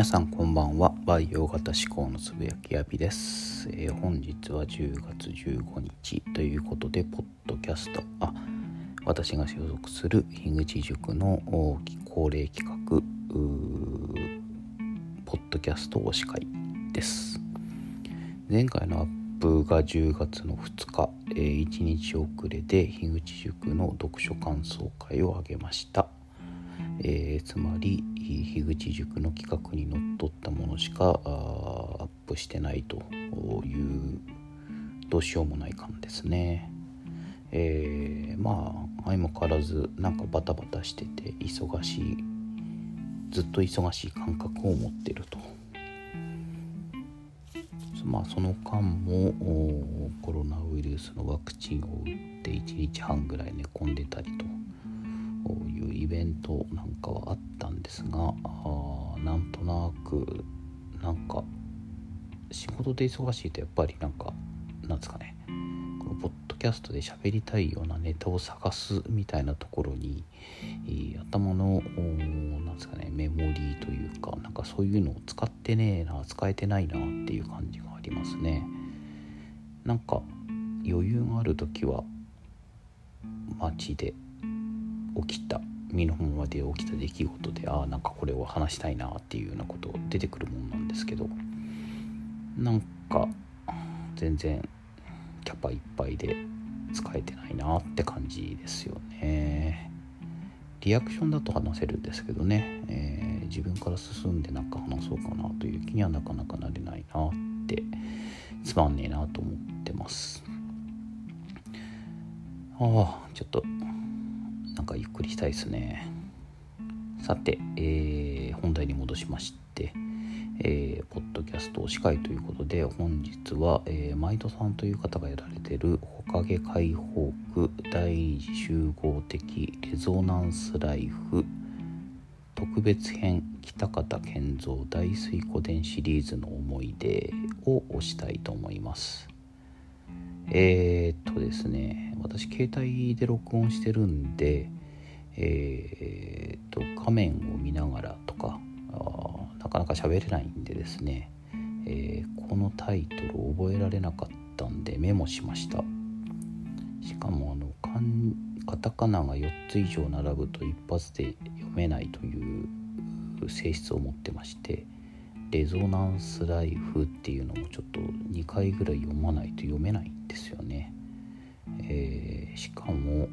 皆さんこんばんは。バイオ型思考のつぶやきやびです、えー、本日は10月15日ということでポッドキャストあ私が所属する樋口塾の恒例企画ポッドキャスト推し会です。前回のアップが10月の2日、えー、1日遅れで樋口塾の読書感想会を挙げました。えー、つまり樋口塾の企画にのっとったものしかアップしてないというどうしようもない感ですね。えー、まあ相も変わらずなんかバタバタしてて忙しいずっと忙しい感覚を持ってると。まあその間もコロナウイルスのワクチンを打って1日半ぐらい寝込んでたりというイベントなんかはあったんですがあなんとなくなんか仕事で忙しいとやっぱりなんかなんですかねこのポッドキャストで喋りたいようなネタを探すみたいなところに、えー、頭のなんですかねメモリーというかなんかそういうのを使ってねえな使えてないなっていう感じがありますね。なんか余裕がある時は街で起きた身の回りで起きた出来事でああなんかこれを話したいなっていうようなこと出てくるもんなんですけどなんか全然キャパいっぱいで使えてないなって感じですよね。リアクションだと話せるんですけどね、えー、自分から進んでなんか話そうかなという気にはなかなかなれないなってつまんねえなと思ってます。ああちょっとかゆっくりしたいですね。さて、えー、本題に戻しまして、えー、ポッドキャスト司会ということで本日は、えー、マイトさんという方がやられてる「ほかげ解放区第二次集合的レゾナンスライフ」特別編北方健三大水湖伝シリーズの思い出を押したいと思います。えー、っとですね私携帯で録音してるんでえー、っと画面を見ながらとかなかなか喋れないんでですね、えー、このタイトルを覚えられなかったんでメモしましたしかもあのカタカナが4つ以上並ぶと一発で読めないという性質を持ってましてレゾナンスライフっていうのもちょっと2回ぐらい読まないと読めないんですよね。えー、しかも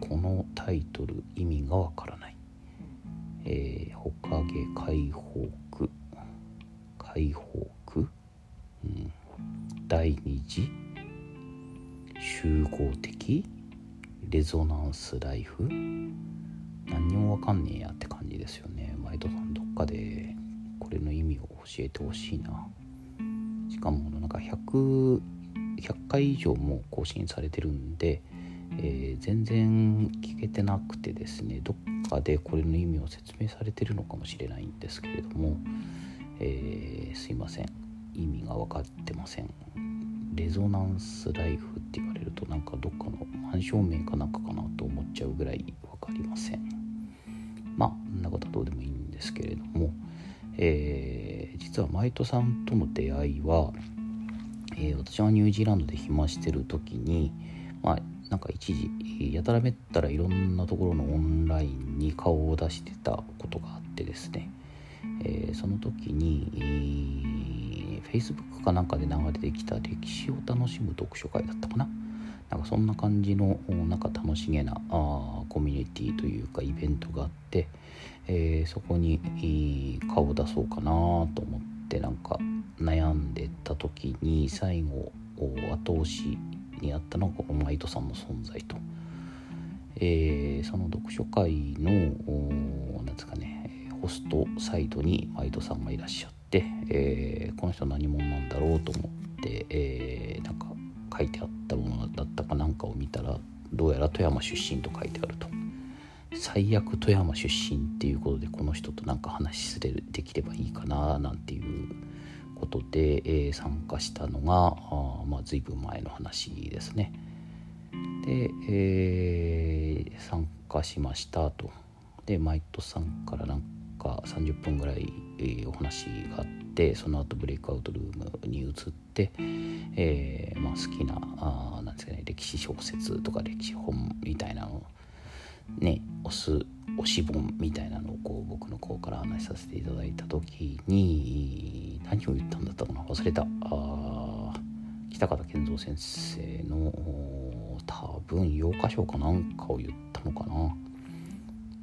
このタイトル意味がわからない。えー、ほかげ解放区解放区、うん、第二次集合的？レゾナンスライフ？何にもわかんねえやって感じですよね。マイトさんどっかで。これの意味を教えてほしいな。しかもなんか 100, 100回以上も更新されてるんで、えー、全然聞けてなくてですねどっかでこれの意味を説明されてるのかもしれないんですけれども、えー、すいません。意味が分かってません。レゾナンスライフって言われるとなんかどっかのマンション名かなんかかなと思っちゃうぐらい分かりません。まあそんなことはどうでもいいんですけれども、えー、実はマイトさんとの出会いは、え、私はニュージーランドで暇してる時にまあなんか一時やたらめったらいろんなところのオンラインに顔を出してたことがあってですね、えー、その時に、えー、Facebook かなんかで流れてきた歴史を楽しむ読書会だったかな。なんかそんな感じのなんか楽しげなあコミュニティというかイベントがあって、えー、そこに顔を出そうかなと思ってなんか悩んでた時に最後後押しにあったのがこのマイトさんの存在と、えー、その読書会の何ですかねホストサイドにマイトさんがいらっしゃって、えー、この人何者なんだろうと思って、えー、なんか書いてあったものだったかなんかを見たらどうやら富山出身と書いてあると。最悪富山出身っていうことでこの人となんか話しすれるできればいいかななんていうことで、えー、参加したのがあ、まあ、随分前の話ですね。で、えー、参加しましたと。でマイトさんからなんか30分ぐらい、えー、お話があってその後ブレイクアウトルームに移って、えーまあ、好きなあなんですか、ね、歴史小説とか歴史本みたいなのね押す推し本みたいなのをこう僕の方から話させていただいた時に何を言ったんだったかな？忘れた。あ北方健三先生の多分洋歌賞かなんかを言ったのかな。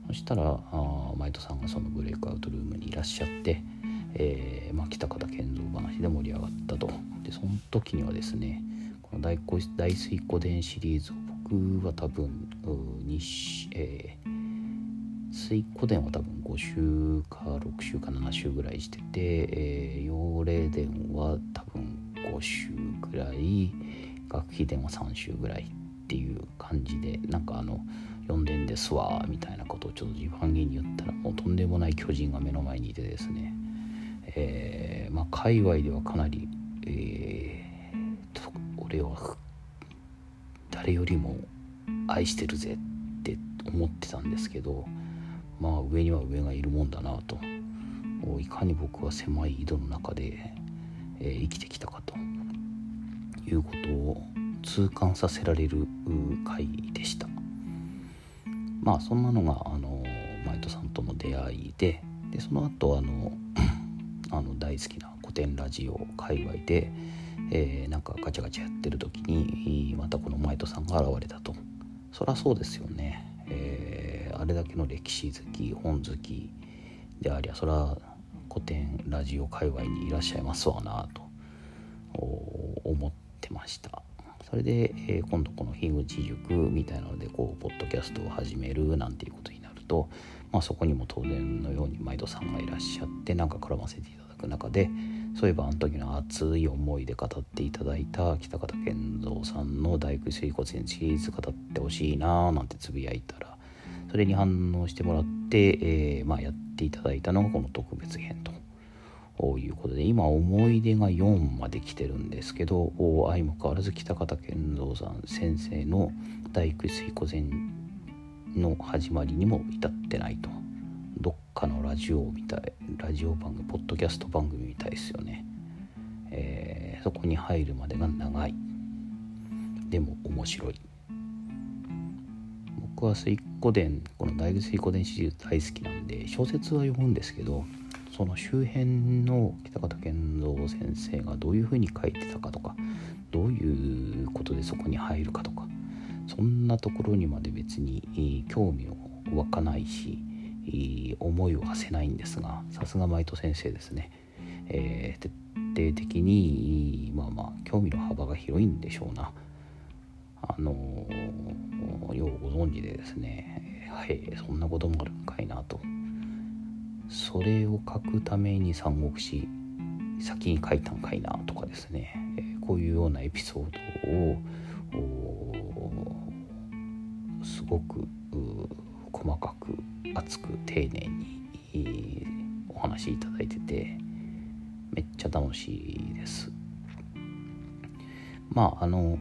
そしたらあマイトさんがそのブレイクアウトルームにいらっしゃって、えーまあ、北方健三話で盛り上がったと。でその時にはですねこの大大水湖伝シリーズを僕は多分2、えー、水湖伝は多分5週か6週か7週ぐらいしてて、えー、幼霊伝は多分5週ぐらい学費伝は3週ぐらいっていう感じでなんかあの読んですわみたいなことをちょっと自慢げに言ったらもうとんでもない巨人が目の前にいてですね、えー、まあ界隈ではかなり、えー、俺は誰よりも愛してるぜって思ってたんですけどまあ上には上がいるもんだなと。いかに僕は狭い井戸の中で、えー、生きてきたかと。いうことを痛感させられる回でした。まあそんなのがあのマイトさんとの出会いででその後あの あの大好きな古典ラジオ界隈で、えー、なんかガチャガチャやってる時にまたこのマイトさんが現れたと。そりゃそうですよね、あれだけの歴史好き本好きでありゃそりゃ古典ラジオ界隈にいらっしゃいますわなと思ってました。それで、えー、今度この樋口塾みたいなのでこうポッドキャストを始めるなんていうことになると、まあ、そこにも当然のように毎度さんがいらっしゃってなんか絡ませていただく中でそういえばあの時の熱い思いで語っていただいた北方健三さんの大工水骨線シリーズ語ってほしいなーなんてつぶやいたらそれに反応してもらって、えー、まあ、やっていただいたのがこの特別編と。いうことで今思い出が4まで来てるんですけど相も変わらず北方健三さん先生の大工水湖前の始まりにも至ってないと。どっかのラジオみたいラジオ番組ポッドキャスト番組みたいですよね、えー、そこに入るまでが長い。でも面白い。僕は水湖伝この大工水湖伝シリーズ大好きなんで小説は読むんですけどその周辺の北方健三先生がどういうふうに書いてたかとかどういうことでそこに入るかとかそんなところにまで別に興味を湧かないし思いを馳せないんですがさすがマイト先生ですね、えー、徹底的にまあまあ興味の幅が広いんでしょうな。あのようご存知でですね。はいそんなこともあるんかいなと。それを書くために三国志先に書いたんかいなとかですね、え、こういうようなエピソードをすごく細かく熱く丁寧にお話しいただいててめっちゃ楽しいです。まああの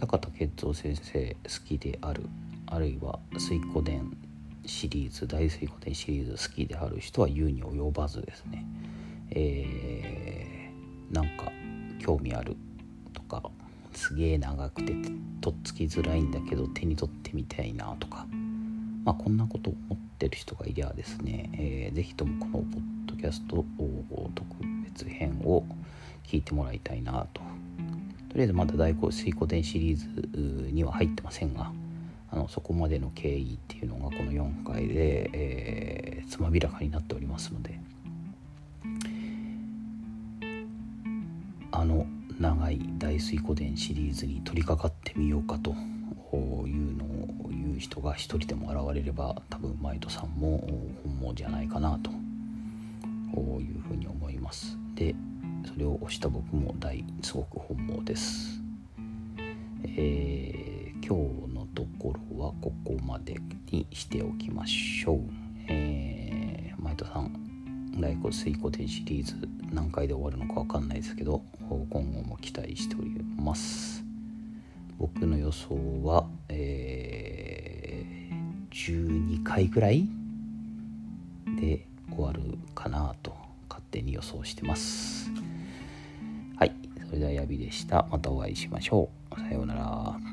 北方健三先生好きであるあるいは水湖伝シリーズ大水湖伝シリーズ好きである人は言うに及ばずですね。えー、なんか興味あるとかすげえ長くてとっつきづらいんだけど手に取ってみたいなとか。まあこんなこと思ってる人がいりゃですね、えー、ぜひともこのポッドキャスト特別編を聞いてもらいたいなととりあえずまだ大水湖伝シリーズには入ってませんがあのそこまでの経緯っていうのがこの4回で、えー、つまびらかになっておりますので。あの長い大水湖伝シリーズに取り掛かってみようかというのを言う人が一人でも現れれば多分マイトさんも本望じゃないかなというふうに思います。でれを押した僕も大すごく本望ですえー、今日のところはここまでにしておきましょう。えー、マイトさん、ライコ水湖伝シリーズ何回で終わるのか分かんないですけど、今後も期待しております。僕の予想は、えー、12回ぐらいで終わるかなと勝手に予想してますそれではヤビでした。またお会いしましょう。さようなら。